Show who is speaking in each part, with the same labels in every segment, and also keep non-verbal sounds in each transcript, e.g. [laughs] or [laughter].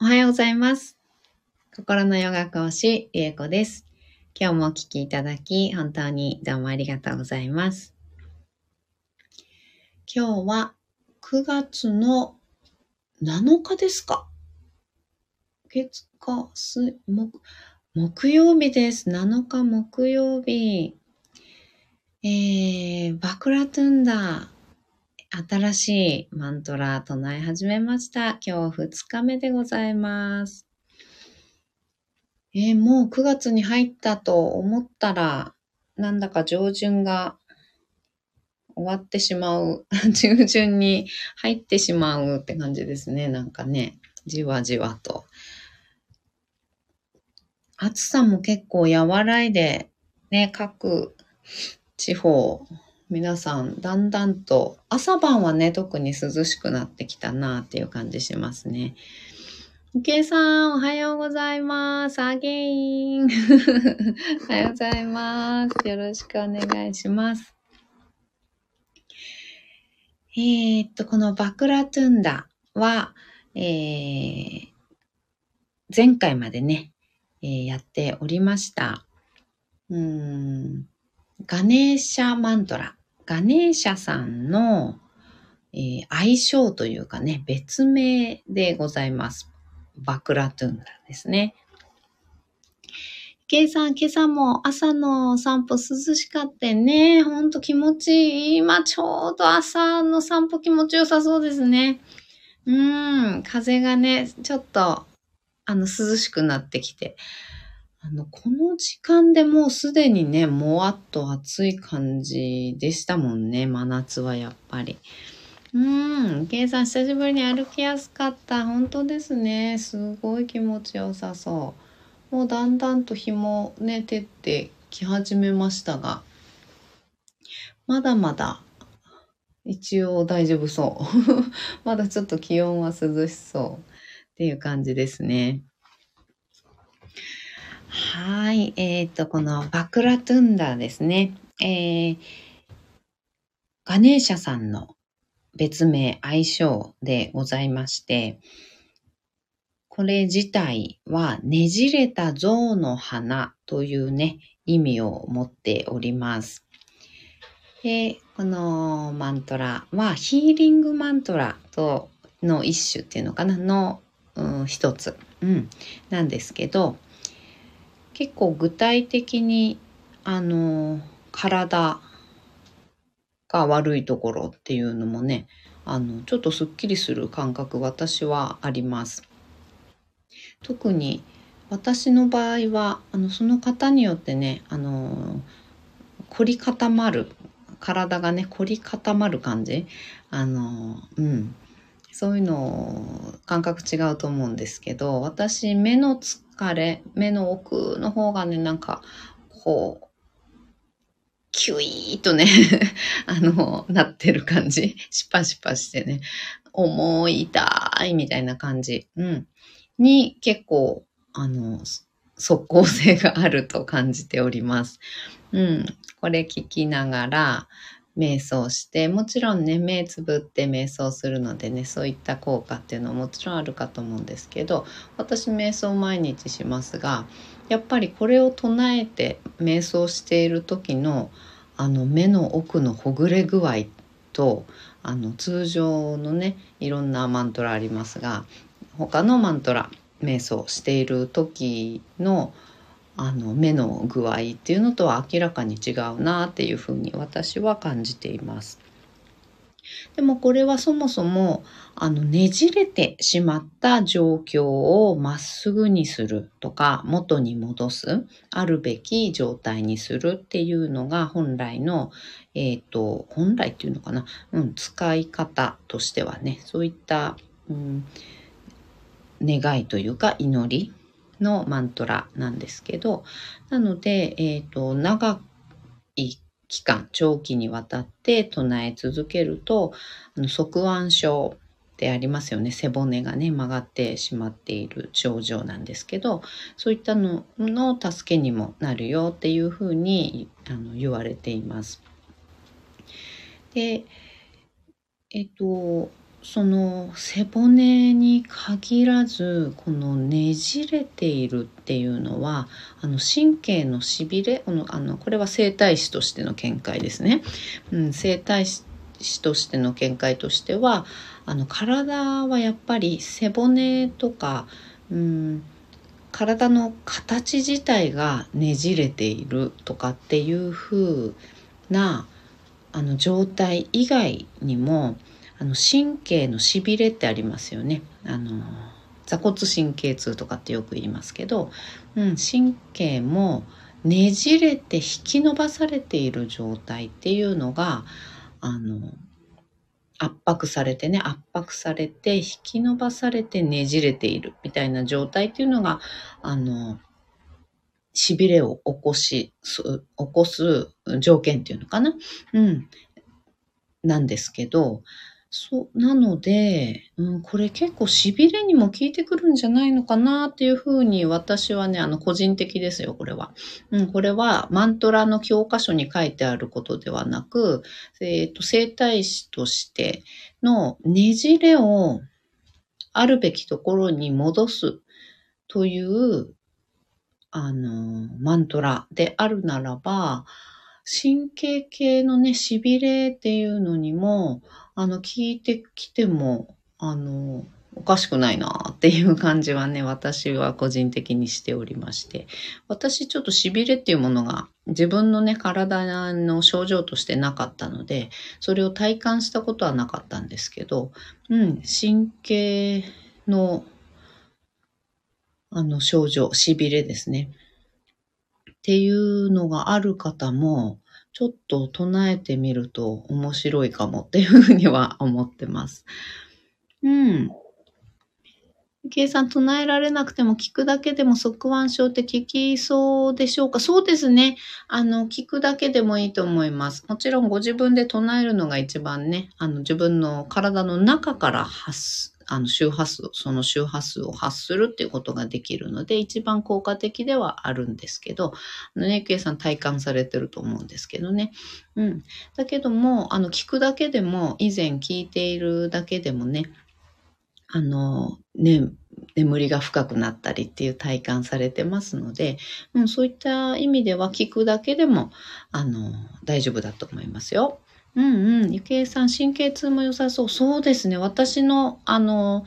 Speaker 1: おはようございます。心のヨガ講師、りえこです。今日もお聴きいただき、本当にどうもありがとうございます。今日は9月の7日ですか？月、火、水、木、木曜日です。7日木曜日。えー、バクラトゥンダー新しいマントラ唱え始めました。今日2日目でございます。えー、もう9月に入ったと思ったら、なんだか上旬が終わってしまう。[laughs] 中旬に入ってしまうって感じですね。なんかね、じわじわと。暑さも結構和らいで、ね、各地方、皆さん、だんだんと、朝晩はね、特に涼しくなってきたなっていう感じしますね。ゆけいさん、おはようございます。アゲイン。[laughs] おはようございます。よろしくお願いします。えー、っと、このバクラトゥンダは、えー、前回までね、えー、やっておりました。うん、ガネーシャマントラ。ガネーシャさんの、えー、愛称というかね、別名でございます。バクラトゥンダですね。ケイさん、今朝も朝の散歩涼しかったね。ほんと気持ちいい。今ちょうど朝の散歩気持ちよさそうですね。うん、風がね、ちょっと、あの、涼しくなってきて。あの、この時間でもうすでにね、もわっと暑い感じでしたもんね。真夏はやっぱり。うーん、ケイさん久しぶりに歩きやすかった。本当ですね。すごい気持ちよさそう。もうだんだんと日もね、照ってき始めましたが、まだまだ一応大丈夫そう。[laughs] まだちょっと気温は涼しそうっていう感じですね。はい。えっ、と、このバクラトゥンダーですね。えー、ガネーシャさんの別名、愛称でございまして、これ自体はねじれた象の花というね、意味を持っております。で、このマントラはヒーリングマントラとの一種っていうのかなの、うん、一つ、うん、なんですけど、結構具体的にあの体が悪いところっていうのもねあのちょっとすっきりする感覚私はあります。特に私の場合はあのその方によってねあの凝り固まる体がね凝り固まる感じあのうんそういうの感覚違うと思うんですけど私目の疲れ目の奥の方がねなんかこうキュイーとね [laughs] あのなってる感じ。シパシパしてね重い痛いみたいな感じ、うん、に結構あの即効性があると感じております。うん、これ聞きながら瞑想してもちろんね目つぶって瞑想するのでねそういった効果っていうのはもちろんあるかと思うんですけど私瞑想毎日しますがやっぱりこれを唱えて瞑想している時のあの目の奥のほぐれ具合とあの通常のねいろんなマントラありますが他のマントラ瞑想している時のあの目の具合っていうのとは明らかに違うなっていうふうに私は感じています。でもこれはそもそもあのねじれてしまった状況をまっすぐにするとか元に戻すあるべき状態にするっていうのが本来のえっ、ー、と本来っていうのかな、うん、使い方としてはねそういった、うん、願いというか祈りのマントラなんですけど、なので、えっ、ー、と、長い期間、長期にわたって唱え続けると、あの側腕症ってありますよね。背骨がね、曲がってしまっている症状なんですけど、そういったのの助けにもなるよっていうふうにあの言われています。で、えっ、ー、と、その背骨に限らずこのねじれているっていうのはあの神経のしびれこのあのこれは整体師としての見解ですね、うん、整体師としての見解としてはあの体はやっぱり背骨とか、うん、体の形自体がねじれているとかっていう風なあの状態以外にもあの神経のしびれってありますよね。あの座骨神経痛とかってよく言いますけど、うん、神経もねじれて引き伸ばされている状態っていうのがあの圧迫されてね圧迫されて引き伸ばされてねじれているみたいな状態っていうのがあのしびれを起こし起こす条件っていうのかな？うんなんですけどそう、なので、うん、これ結構痺れにも効いてくるんじゃないのかなっていうふうに私はね、あの個人的ですよ、これは。うん、これはマントラの教科書に書いてあることではなく、えっ、ー、と、生体師としてのねじれをあるべきところに戻すという、あの、マントラであるならば、神経系のね、痺れっていうのにも、あの、聞いてきても、あの、おかしくないなっていう感じはね、私は個人的にしておりまして、私ちょっと痺れっていうものが自分のね、体の症状としてなかったので、それを体感したことはなかったんですけど、うん、神経の、あの、症状、痺れですね。っていうのがある方も、ちょっと唱えてみると面白いかもっていうふうには思ってます。うん。計算唱えられなくても聞くだけでも側腕症って聞きそうでしょうか？そうですね。あの、聞くだけでもいいと思います。もちろんご自分で唱えるのが一番ね、あの、自分の体の中から発あの周波数、その周波数を発するっていうことができるので、一番効果的ではあるんですけど、あのね、計さん体感されてると思うんですけどね。うん。だけども、あの、聞くだけでも、以前聞いているだけでもね、あの、ね、眠りが深くなったりっていう体感されてますので、うん、そういった意味では聞くだけでも、あの、大丈夫だと思いますよ。うんうん。ゆきえさん、神経痛も良さそう。そうですね。私の、あの、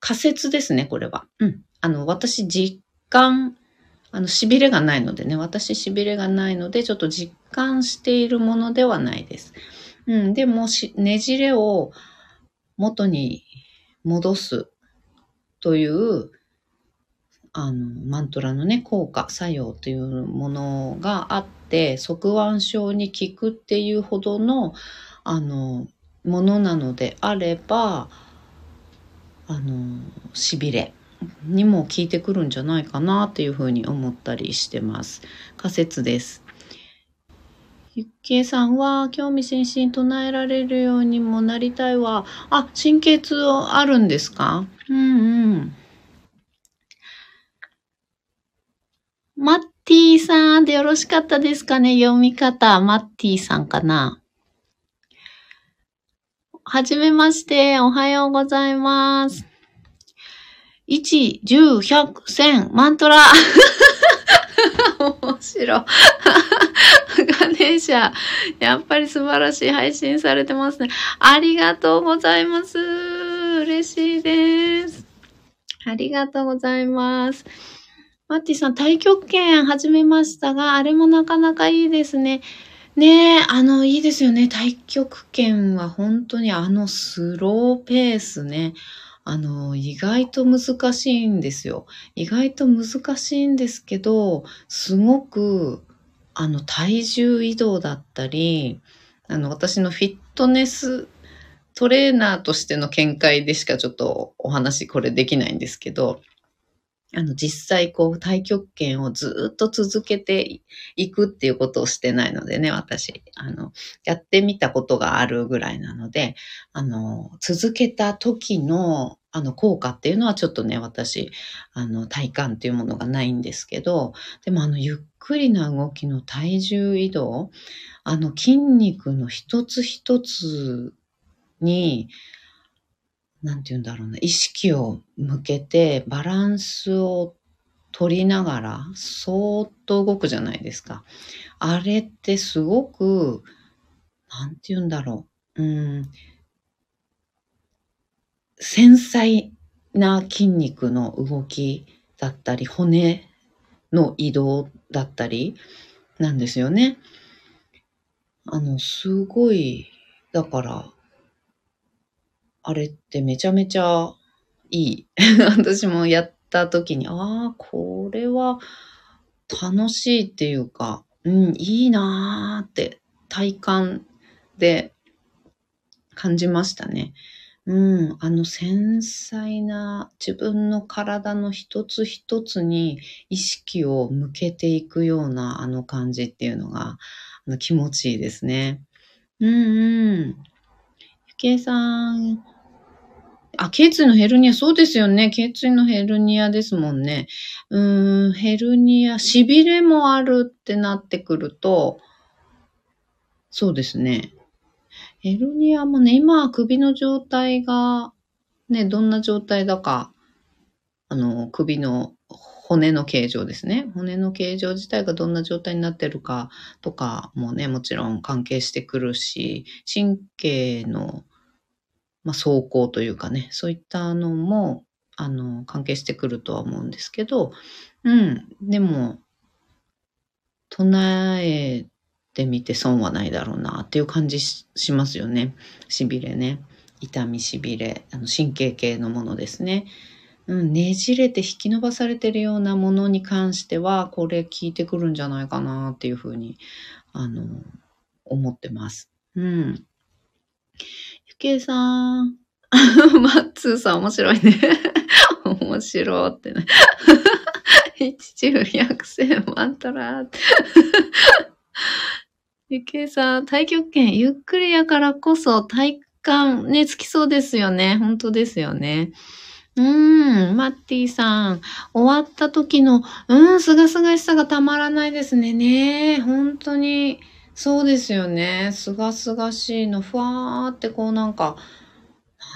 Speaker 1: 仮説ですね、これは。うん。あの、私、実感、あの、痺れがないのでね、私、痺れがないので、ちょっと実感しているものではないです。うん。でもし、ねじれを元に戻すという、あの、マントラのね、効果、作用というものがあって、側腕症に効くっていうほどの、あの、ものなのであれば、あの、痺れにも効いてくるんじゃないかなっていうふうに思ったりしてます。仮説です。ゆっけいさんは興味津々唱えられるようにもなりたいわ。あ、神経痛あるんですか？うんうん。マッティさんでよろしかったですかね？読み方。マッティさんかな？はじめまして。おはようございます。1、10、100、1000、マントラ。[laughs] 面白い。[laughs] ガネーシャ。やっぱり素晴らしい配信されてますね。ありがとうございます。嬉しいです。ありがとうございます。マッティさん、太極拳始めましたが、あれもなかなかいいですね。ねえ、あの、いいですよね。太極拳は本当にあのスローペースね。あの、意外と難しいんですよ。意外と難しいんですけど、すごく、あの、体重移動だったり、あの、私のフィットネストレーナーとしての見解でしかちょっとお話これできないんですけど、あの、実際こう、太極拳をずっと続けていくっていうことをしてないのでね、私、あの、やってみたことがあるぐらいなので、あの、続けた時の、あの、効果っていうのはちょっとね、私、あの、体感っていうものがないんですけど、でもあの、ゆっくりな動きの体重移動、あの、筋肉の一つ一つに、なんて言うんだろうな、意識を向けてバランスを取りながら、そーっと動くじゃないですか。あれってすごく、なんて言うんだろう。うん、繊細な筋肉の動きだったり、骨の移動だったりなんですよね。あの、すごい、だから、あれってめちゃめちゃいい。[laughs] 私もやった時に、ああ、これは楽しいっていうか、うん、いいなーって体感で感じましたね。うん、あの繊細な自分の体の一つ一つに意識を向けていくようなあの感じっていうのがあの気持ちいいですね。うんうん。ゆきえさん。あ、頸椎のヘルニア、そうですよね。頸椎のヘルニアですもんね。うん、ヘルニア、痺れもあるってなってくると、そうですね。ヘルニアもね、今首の状態が、ね、どんな状態だか、あの、首の骨の形状ですね。骨の形状自体がどんな状態になってるかとかもね、もちろん関係してくるし、神経の、まあ、走行というかね、そういったのも、あの、関係してくるとは思うんですけど、うん、でも、唱えてみて損はないだろうなっていう感じしますよね。しびれね。痛みしびれ。あの神経系のものですね。うん、ねじれて引き伸ばされてるようなものに関しては、これ効いてくるんじゃないかなっていうふうに、あの、思ってます。うん。ゆけいさん。マッツーさん面白いね。[laughs] 面白ってね。一中百戦万トラ。ゆきえさん、太極拳、ゆっくりやからこそ体感ね、つきそうですよね。本当ですよね。うーん、マッティさん、終わった時の、うん、すがすがしさがたまらないですね。ね本当に、そうですよね。すがすがしいの、ふわーってこうなんか、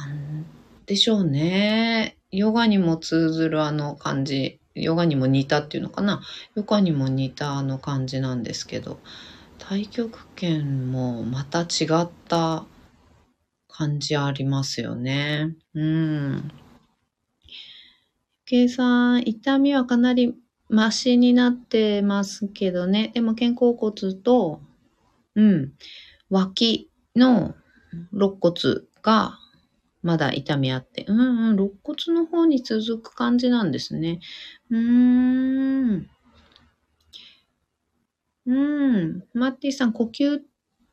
Speaker 1: なんでしょうね。ヨガにも通ずるあの感じ。ヨガにも似たっていうのかな。ヨガにも似たあの感じなんですけど。太極拳もまた違った感じありますよね。うん。計算、痛みはかなりマシになってますけどね。でも肩甲骨と、うん、脇の肋骨がまだ痛みあって、うんうん、肋骨の方に続く感じなんですね。うーん。うん。マッティさん、呼吸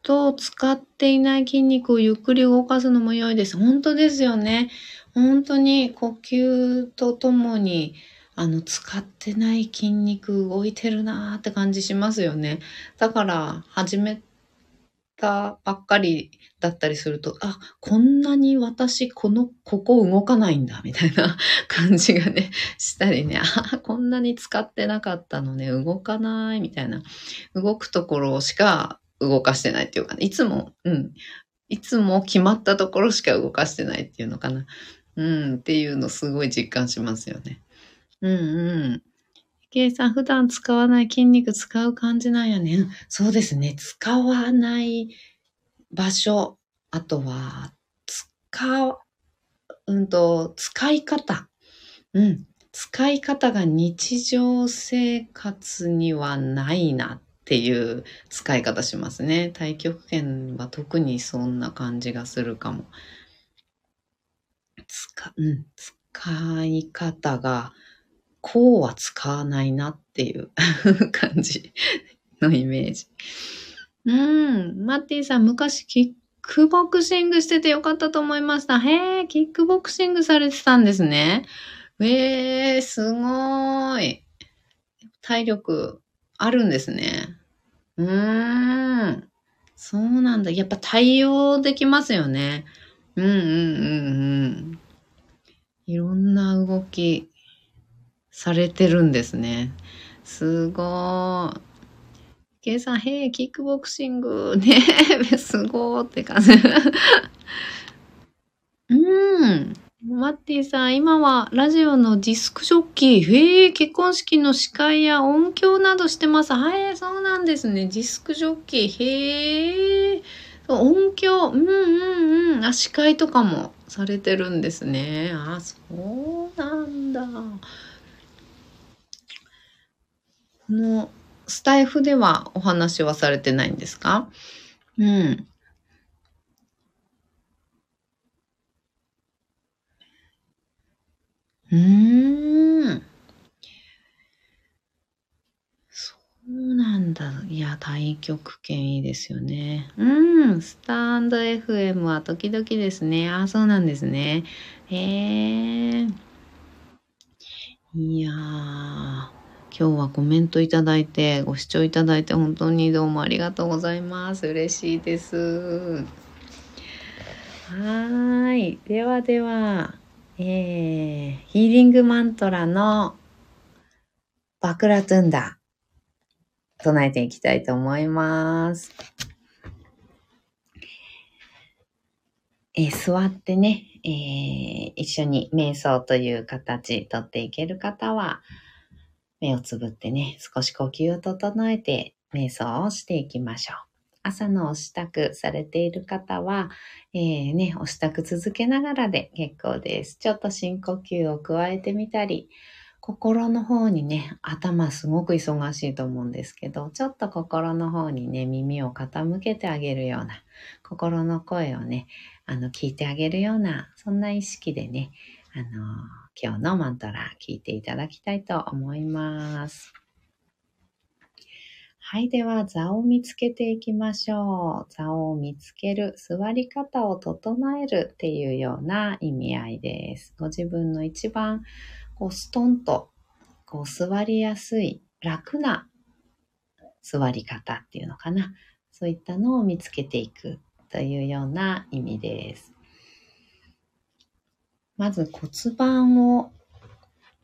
Speaker 1: と使っていない筋肉をゆっくり動かすのも良いです。本当ですよね。本当に呼吸とともに、あの、使ってない筋肉動いてるなーって感じしますよね。だから、始めたばっかりだったりすると、あ、こんなに私、この、ここ動かないんだ、みたいな [laughs] 感じがね、したりね、あ、こんなに使ってなかったのね、動かない、みたいな。動くところしか動かしてないっていうかね、いつも、うん、いつも決まったところしか動かしてないっていうのかな。うん、っていうのすごい実感しますよね。うんうん。ケイさん、普段使わない筋肉使う感じなんやね。そうですね。使わない場所、あとは、使う、うんと、使い方。うん。使い方が日常生活にはないなっていう使い方しますね。太極拳は特にそんな感じがするかも。使、うん、使い方が、こうは使わないなっていう [laughs] 感じのイメージ。うん。マッティさん、昔キックボクシングしててよかったと思いました。へえ、キックボクシングされてたんですね。ええー、すごい。体力あるんですね。うーん。そうなんだ。やっぱ対応できますよね。うんうんうんうん。いろんな動きされてるんですね。すごい。ケイさん、へえ、キックボクシング、ね [laughs] すごーって感じ。うん。マッティさん、今はラジオのディスクジョッキー、へえ、結婚式の司会や音響などしてます。はい、そうなんですね。ディスクジョッキー、へえ、音響、うんうんうん、あ、司会とかもされてるんですね。あ、そうなんだ。この、スタイフではお話はされてないんですか？うん。うーん。そうなんだ。いや、太極拳いいですよね。うん。スタンド FM は時々ですね。あ、そうなんですね。へえ。いやー。今日はコメントいただいて、ご視聴いただいて本当にどうもありがとうございます。嬉しいです。はい。ではでは。えー、ヒーリングマントラのバクラトゥンダ唱えていきたいと思います。えー、座ってね、えー、一緒に瞑想という形とっていける方は、目をつぶってね、少し呼吸を整えて瞑想をしていきましょう。朝のお支度されている方は、えー、ね、お支度続けながらで結構です。ちょっと深呼吸を加えてみたり、心の方にね、頭すごく忙しいと思うんですけど、ちょっと心の方にね、耳を傾けてあげるような、心の声をね、あの、聞いてあげるような、そんな意識でね、あの今日のマントラ聞いていただきたいと思います。はい。では、座を見つけていきましょう。座を見つける、座り方を整えるっていうような意味合いです。ご自分の一番、こう、ストンと、こう、座りやすい、楽な座り方っていうのかな。そういったのを見つけていくというような意味です。まず骨盤を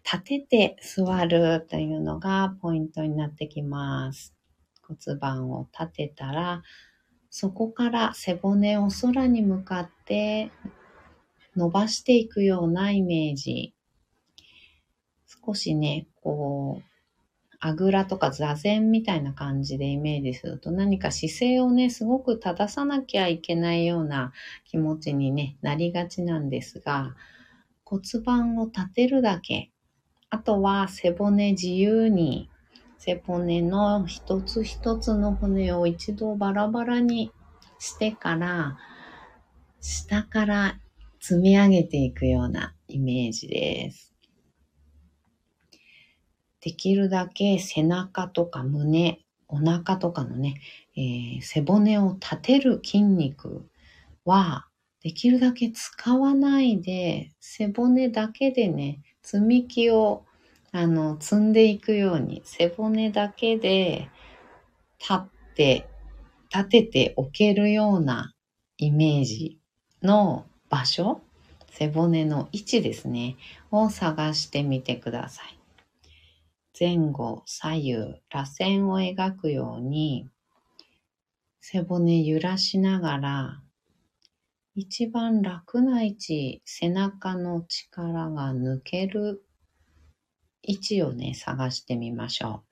Speaker 1: 立てて座るというのがポイントになってきます。骨盤を立てたら、そこから背骨を空に向かって伸ばしていくようなイメージ。少しね、こう、あぐらとか座禅みたいな感じでイメージすると何か姿勢をね、すごく正さなきゃいけないような気持ちに、ね、なりがちなんですが、骨盤を立てるだけ。あとは背骨自由に背骨の一つ一つの骨を一度バラバラにしてから、下から積み上げていくようなイメージです。できるだけ背中とか胸、お腹とかのね、えー、背骨を立てる筋肉は、できるだけ使わないで、背骨だけでね、積み木をあの、積んでいくように、背骨だけで立って、立てておけるようなイメージの場所、背骨の位置ですね、を探してみてください。前後、左右、螺旋を描くように、背骨揺らしながら、一番楽な位置、背中の力が抜ける位置をね、探してみましょ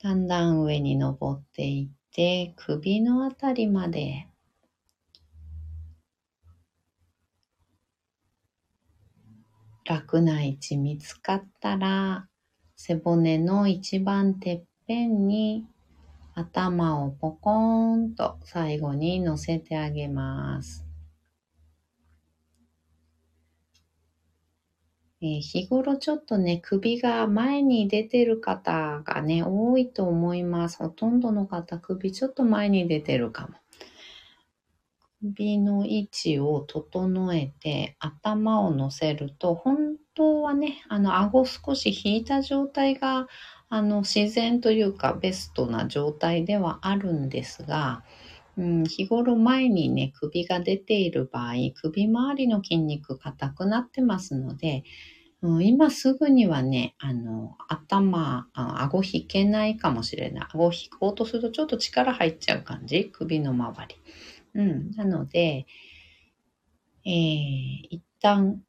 Speaker 1: う。だんだん上に登っていって、首のあたりまで楽な位置見つかったら、背骨の一番てっぺんに頭をポコーンと最後に乗せてあげます。えー、日頃ちょっとね、首が前に出てる方がね、多いと思います。ほとんどの方、首ちょっと前に出てるかも。首の位置を整えて頭を乗せると、本当はね、あの、顎少し引いた状態が、あの、自然というかベストな状態ではあるんですが、うん、日頃前にね、首が出ている場合、首周りの筋肉硬くなってますので、うん、今すぐにはね、あの、頭、あ顎引けないかもしれない。顎引こうとするとちょっと力入っちゃう感じ？首の周り。うん。なので、えー、一旦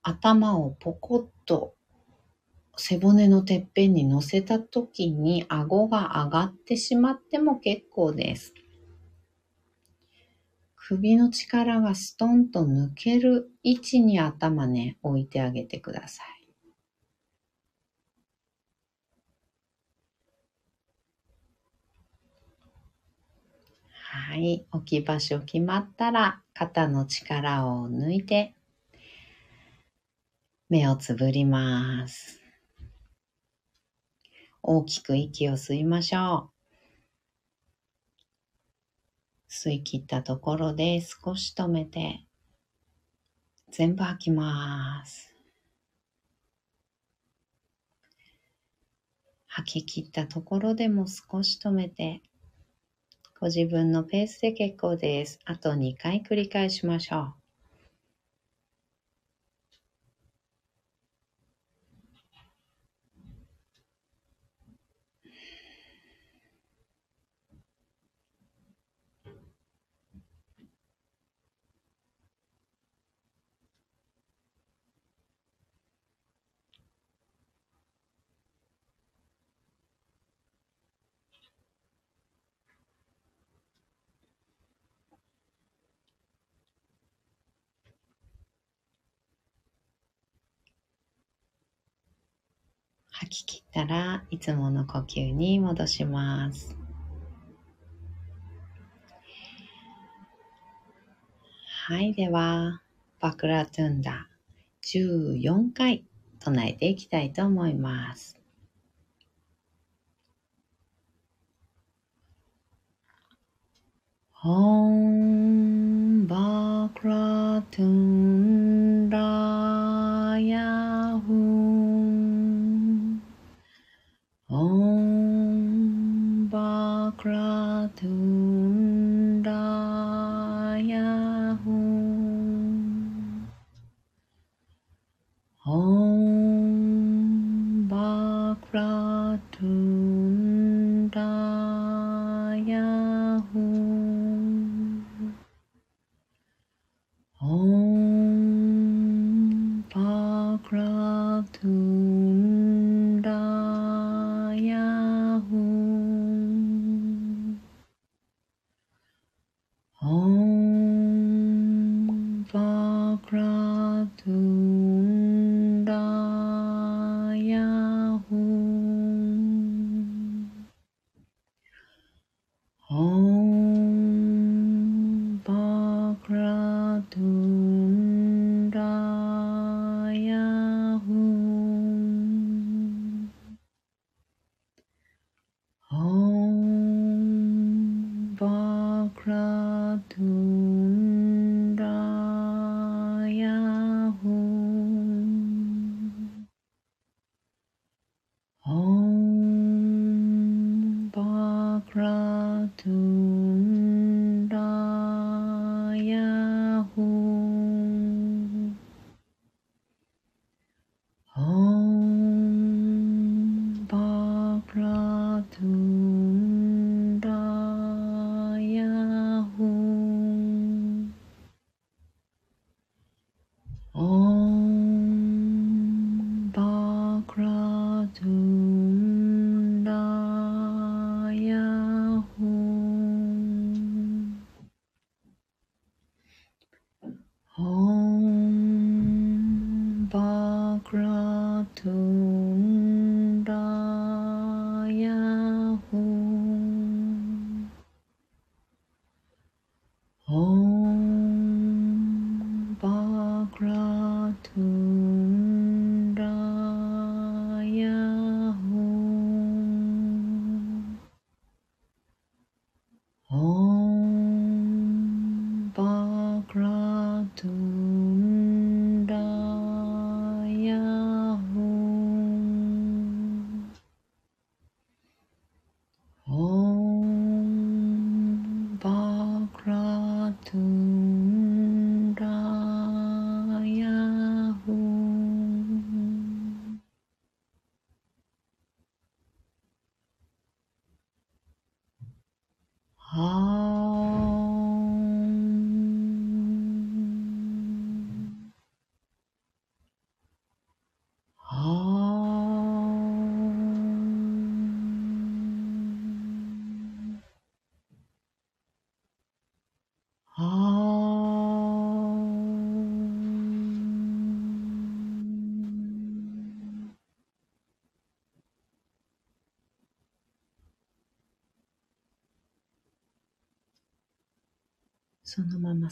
Speaker 1: 頭をポコッと背骨のてっぺんに乗せた時に顎が上がってしまっても結構です。首の力がストンと抜ける位置に頭ね、置いてあげてください。はい。置き場所決まったら、肩の力を抜いて、目をつぶります。大きく息を吸いましょう。吸い切ったところで少し止めて、全部吐きます。吐き切ったところでも少し止めて、ご自分のペースで結構です。あと2回繰り返しましょう。吐き切ったらいつもの呼吸に戻します。はい、では、バクラトゥンダ14回唱えていきたいと思います。オンバクラトゥンダヤフ Om two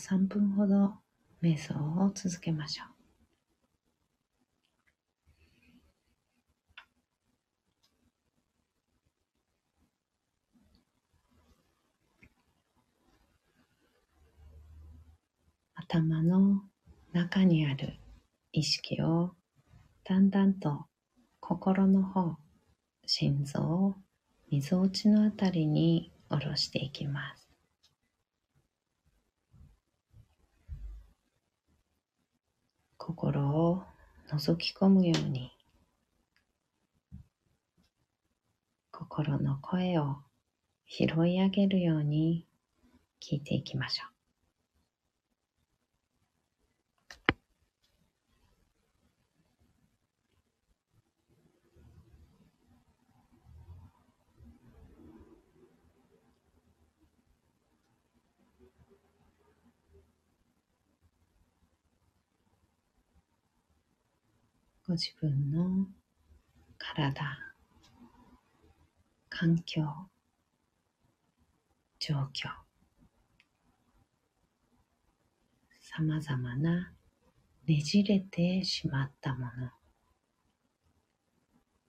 Speaker 1: 3分ほど瞑想を続けましょう。頭の中にある意識をだんだんと心の方、心臓、みぞおちのあたりに下ろしていきます。心を覗き込むように心の声を拾い上げるように聞いていきましょう。ご自分の体、環境、状況、さまざまなねじれてしまったもの、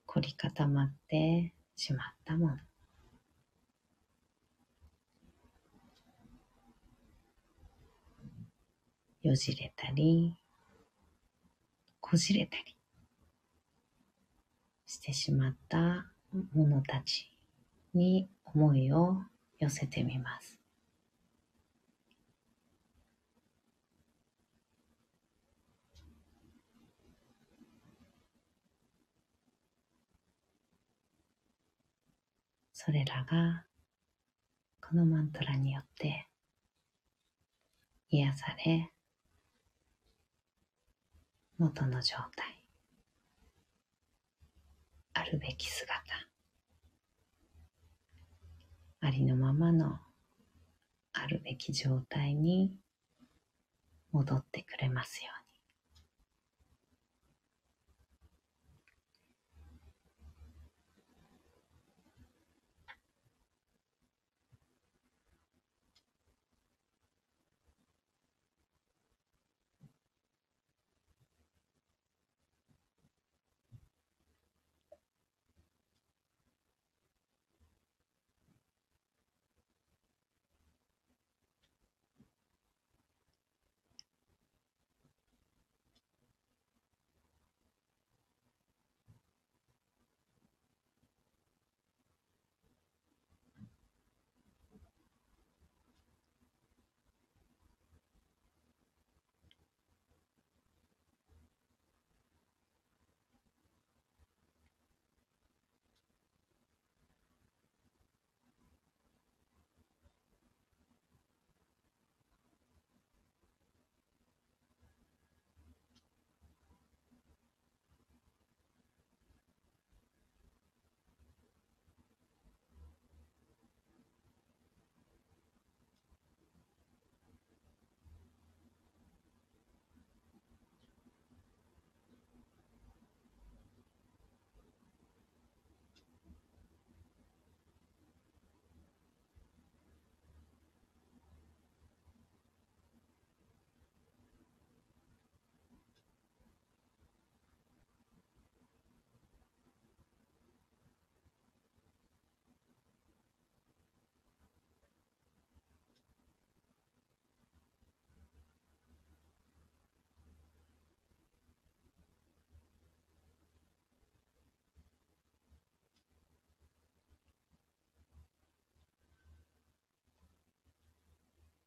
Speaker 1: 凝り固まってしまったもの、よじれたり、こじれたり、してしまったものたちに思いを寄せてみます。それらがこのマントラによって癒され元の状態あるべき姿ありのままのあるべき状態に戻ってくれますように。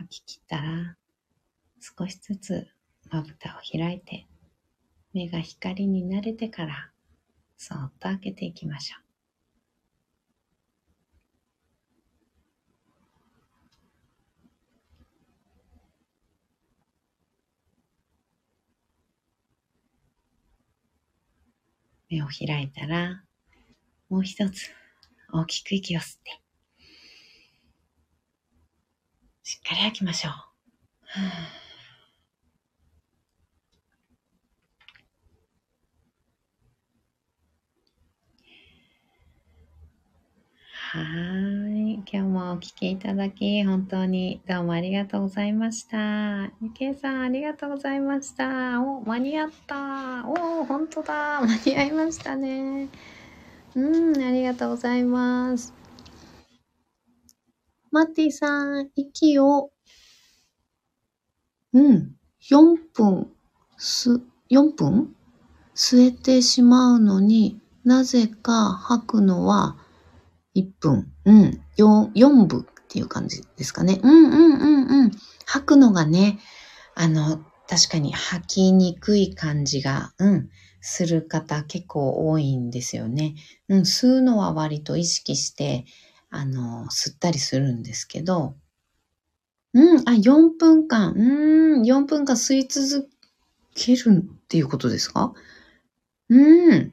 Speaker 1: 吐き切ったら、少しずつまぶたを開いて、目が光に慣れてから、そっと開けていきましょう。目を開いたら、もう一つ大きく息を吸って、しっかり吐きましょう。はい。今日もお聞きいただき、本当にどうもありがとうございました。ゆけいさん、ありがとうございました。お、間に合った。お、本当だ。間に合いましたね。うん、ありがとうございます。マッティさん、息を、うん、4分、す、4分？吸えてしまうのになぜか吐くのは1分、うん、4、4分っていう感じですかね。うんうんうんうん。吐くのがね、あの、確かに吐きにくい感じが、うん、する方結構多いんですよね。うん、吸うのは割と意識して、あの、吸ったりするんですけど、うん、あ、4分間、うん、4分間吸い続けるっていうことですか？うん。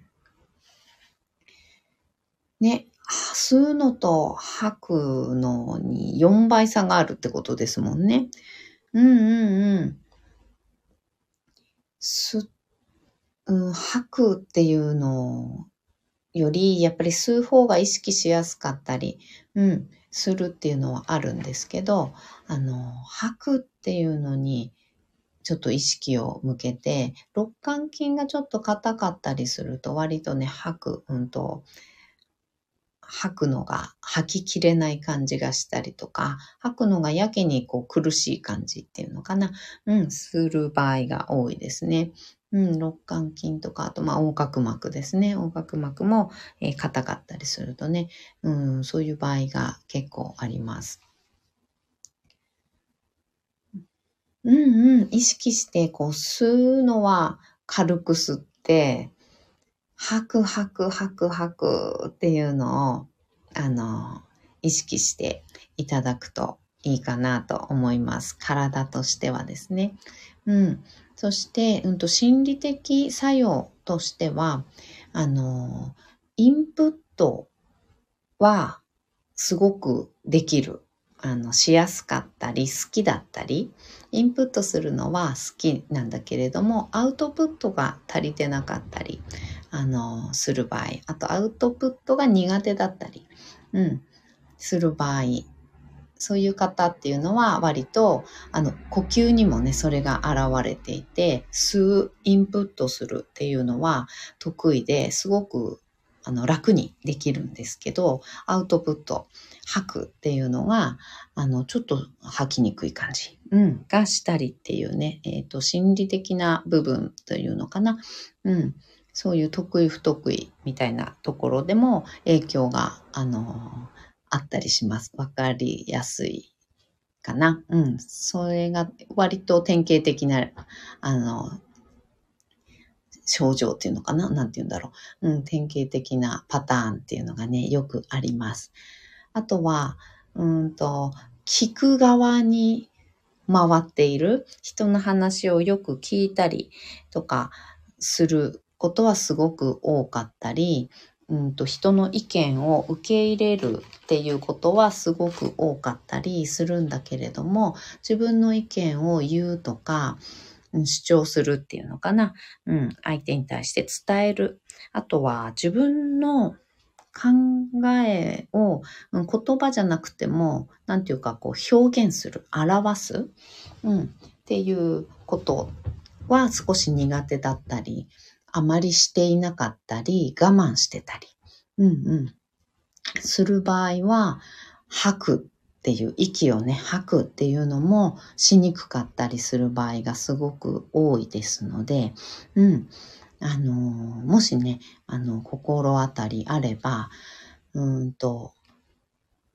Speaker 1: ね、吸うのと吐くのに4倍差があるってことですもんね。うんうんうん。吸、うん、吐くっていうのより、やっぱり吸う方が意識しやすかったり、うん、するっていうのはあるんですけど、あの、吐くっていうのに、ちょっと意識を向けて、肋間筋がちょっと硬かったりすると、割とね、吐く、うんと、吐くのが吐ききれない感じがしたりとか、吐くのがやけにこう苦しい感じっていうのかな、うん、する場合が多いですね。うん、肋間筋とか、あと、まあ、横隔膜ですね。横隔膜も、えー、硬かったりするとね、うん、そういう場合が結構あります。うんうん、意識して、こう、吸うのは軽く吸って、吐く吐く吐く吐くっていうのを、あの、意識していただくといいかなと思います。体としてはですね。うん。そして、うんと、心理的作用としては、あの、インプットはすごくできる。あの、しやすかったり、好きだったり、インプットするのは好きなんだけれども、アウトプットが足りてなかったり、あの、する場合、あとアウトプットが苦手だったり、うん、する場合、そういう方っていうのは割と、あの、呼吸にもね、それが現れていて、吸う、インプットするっていうのは得意ですごくあの楽にできるんですけど、アウトプット、吐くっていうのが、あの、ちょっと吐きにくい感じ、うん、がしたりっていうね、えっ、ー、と、心理的な部分というのかな、うん、そういう得意不得意みたいなところでも影響が、あの、あったりします。わかりやすいかな。うん。それが割と典型的な、あの、症状っていうのかな？なんて言うんだろう。うん、典型的なパターンっていうのがね、よくあります。あとは、うんと、聞く側に回っている人の話をよく聞いたりとかすることはすごく多かったり、うんと人の意見を受け入れるっていうことはすごく多かったりするんだけれども自分の意見を言うとか主張するっていうのかな、うん、相手に対して伝える。あとは自分の考えを、うん、言葉じゃなくても何て言うかこう表現する。表す、うん、っていうことは少し苦手だったりあまりしていなかったり、我慢してたり、うんうん、する場合は、吐くっていう、息をね、吐くっていうのもしにくかったりする場合がすごく多いですので、うん。あの、もしね、あの、心当たりあれば、うんと、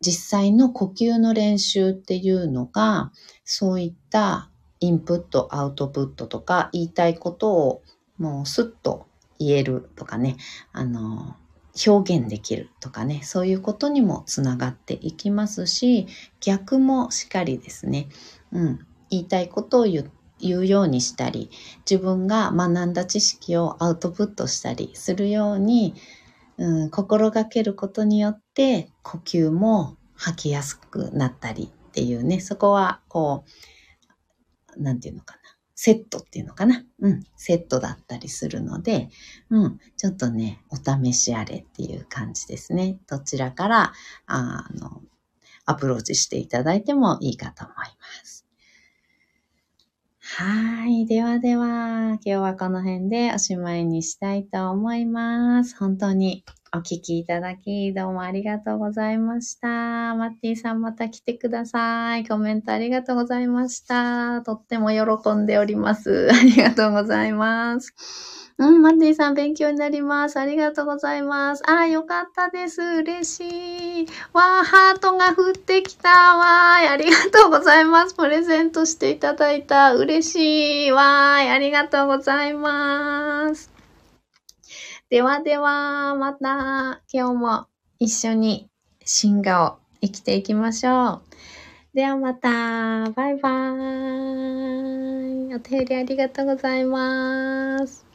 Speaker 1: 実際の呼吸の練習っていうのが、そういったインプット、アウトプットとか言いたいことをもうスッと言えるとかね、あの、表現できるとかね、そういうことにもつながっていきますし、逆もしっかりですね、うん、言いたいことを言うようにしたり、自分が学んだ知識をアウトプットしたりするように、うん、心がけることによって呼吸も吐きやすくなったりっていうね、そこはこう、なんていうのかな。セットっていうのかな？うん、セットだったりするので、うん、ちょっとね、お試しあれっていう感じですね。どちらから、あの、アプローチしていただいてもいいかと思います。はい。ではでは、今日はこの辺でおしまいにしたいと思います。本当にお聞きいただき、どうもありがとうございました。マッティさんまた来てください。コメントありがとうございました。とっても喜んでおります。[laughs] ありがとうございます。うん、マッティさん勉強になります。ありがとうございます。あ、よかったです。嬉しい。わー、ハートが降ってきたわーい。ありがとうございます。プレゼントしていただいた。嬉しいわーい。ありがとうございます。ではでは、また今日も一緒に進化を生きていきましょう。ではまた、バイバーイ。お手入れありがとうございます。